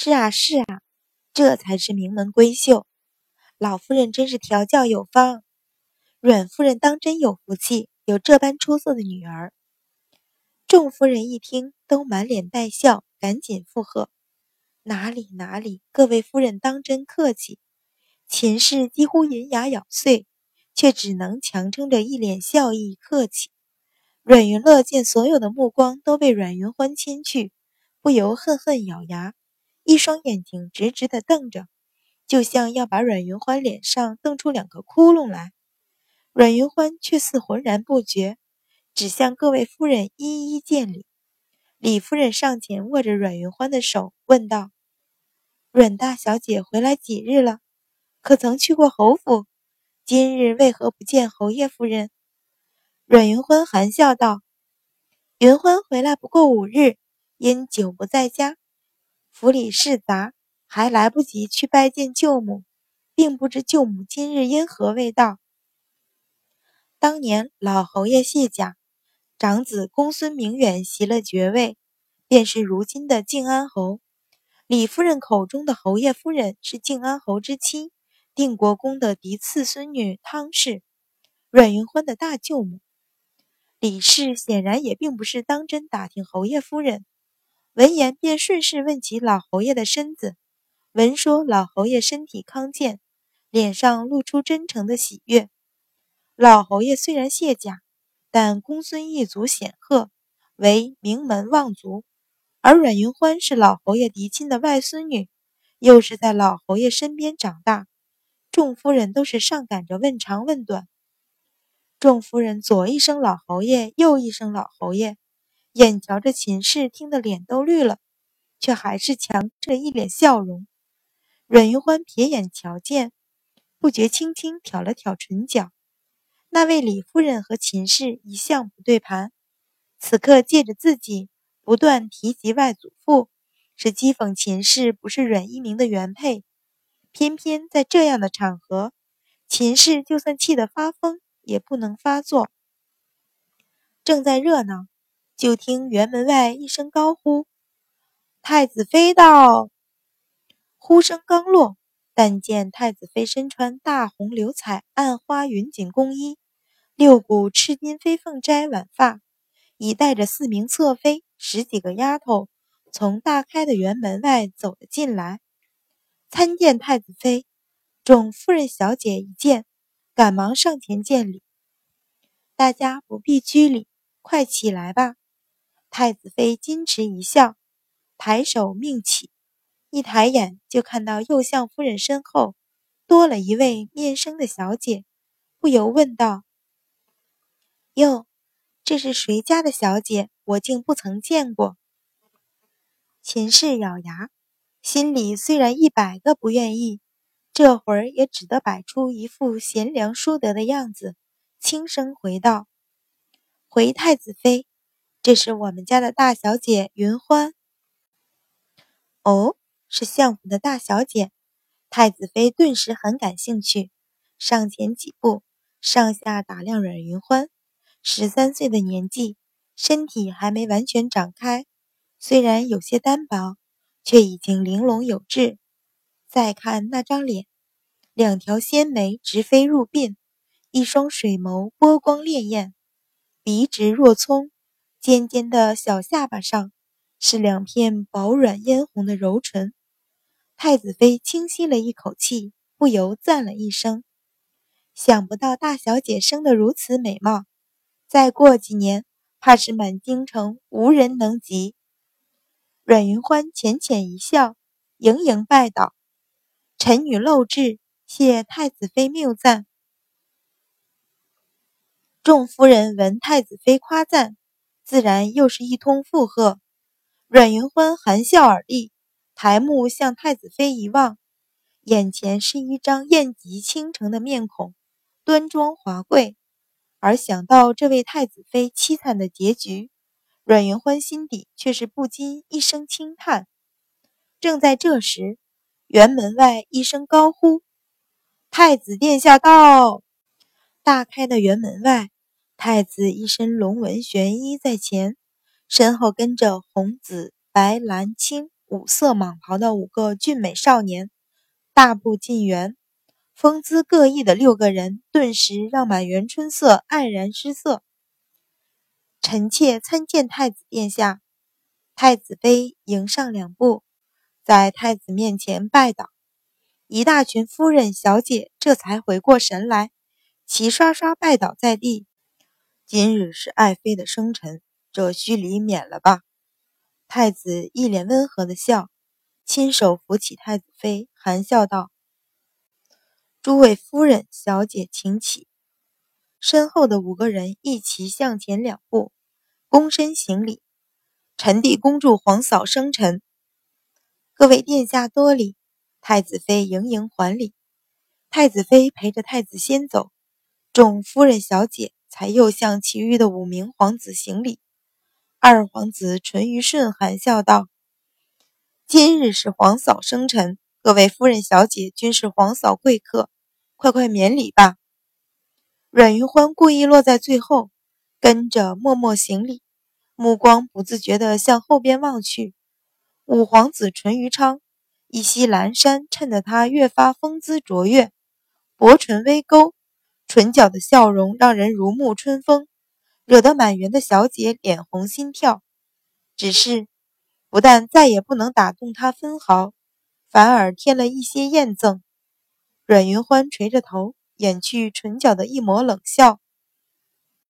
是啊，是啊，这才是名门闺秀。老夫人真是调教有方，阮夫人当真有福气，有这般出色的女儿。众夫人一听，都满脸带笑，赶紧附和：“哪里哪里，各位夫人当真客气。”秦氏几乎银牙咬碎，却只能强撑着一脸笑意客气。阮云乐见所有的目光都被阮云欢牵去，不由恨恨咬牙，一双眼睛直直地瞪着，就像要把阮云欢脸上瞪出两个窟窿来。阮云欢却似浑然不觉，只向各位夫人一一见礼。李夫人上前握着阮云欢的手，问道：“阮大小姐回来几日了？可曾去过侯府？今日为何不见侯爷夫人？”阮云欢含笑道：“云欢回来不过五日，因久不在家，府里事杂，还来不及去拜见舅母，并不知舅母今日因何未到。当年老侯爷谢甲，长子公孙明远袭了爵位，便是如今的靖安侯。李夫人口中的侯爷夫人是靖安侯之妻，定国公的嫡次孙女汤氏，阮云欢的大舅母。”李氏显然也并不是当真打听侯爷夫人，闻言便顺势问起老侯爷的身子，闻说老侯爷身体康健，脸上露出真诚的喜悦。老侯爷虽然卸甲，但公孙一族显赫，为名门望族，而阮云欢是老侯爷嫡亲的外孙女，又是在老侯爷身边长大，众夫人都是上赶着问长问短。众夫人左一声老侯爷，右一声老侯爷，眼瞧着秦氏听得脸都绿了，却还是强着一脸笑容。阮云欢瞥眼瞧见，不觉轻轻挑了挑唇角。那位李夫人和秦氏一向不对盘，此刻借着自己不断提及外祖父，是讥讽秦氏不是阮一鸣的原配。偏偏在这样的场合，秦氏就算气得发疯。也不能发作。正在热闹，就听辕门外一声高呼：“太子妃到！”呼声刚落，但见太子妃身穿大红流彩暗花云锦宫衣，六股赤金飞凤钗挽发，已带着四名侧妃、十几个丫头，从大开的辕门外走了进来，参见太子妃。众夫人小姐一见。赶忙上前见礼，大家不必拘礼，快起来吧。太子妃矜持一笑，抬手命起，一抬眼就看到右相夫人身后多了一位面生的小姐，不由问道：“哟，这是谁家的小姐？我竟不曾见过。”秦氏咬牙，心里虽然一百个不愿意。这会儿也只得摆出一副贤良淑德的样子，轻声回道：“回太子妃，这是我们家的大小姐云欢。”哦，是相府的大小姐。太子妃顿时很感兴趣，上前几步，上下打量阮云欢。十三岁的年纪，身体还没完全长开，虽然有些单薄，却已经玲珑有致。再看那张脸，两条纤眉直飞入鬓，一双水眸波光潋滟，鼻直若葱，尖尖的小下巴上是两片薄软嫣红的柔唇。太子妃轻吸了一口气，不由赞了一声：“想不到大小姐生得如此美貌，再过几年，怕是满京城无人能及。”阮云欢浅浅一笑，盈盈拜倒。臣女漏智，谢太子妃谬赞。众夫人闻太子妃夸赞，自然又是一通附和。阮云欢含笑而立，抬目向太子妃一望，眼前是一张艳极倾城的面孔，端庄华贵。而想到这位太子妃凄惨的结局，阮云欢心底却是不禁一声轻叹。正在这时。辕门外一声高呼：“太子殿下到！”大开的辕门外，太子一身龙纹玄衣在前，身后跟着红、紫、白、蓝、青五色蟒袍的五个俊美少年，大步进园，风姿各异的六个人顿时让满园春色黯然失色。臣妾参见太子殿下。太子妃迎上两步，在太子面前拜倒。一大群夫人小姐这才回过神来，齐刷刷拜倒在地。今日是爱妃的生辰，这虚礼免了吧。太子一脸温和的笑，亲手扶起太子妃，含笑道：“诸位夫人小姐，请起。”身后的五个人一齐向前两步，躬身行礼。臣弟恭祝皇嫂生辰，各位殿下多礼。太子妃盈盈还礼，太子妃陪着太子先走，众夫人小姐才又向其余的五名皇子行礼。二皇子淳于顺含笑道：“今日是皇嫂生辰，各位夫人小姐均是皇嫂贵客，快快免礼吧。”阮云欢故意落在最后，跟着默默行礼。目光不自觉地向后边望去，五皇子淳于昌一袭蓝衫，衬得他越发风姿卓越，薄唇微勾，唇角的笑容让人如沐春风，惹得满园的小姐脸红心跳。只是，不但再也不能打动他分毫，反而添了一些厌憎。阮云欢垂着头，掩去唇角的一抹冷笑，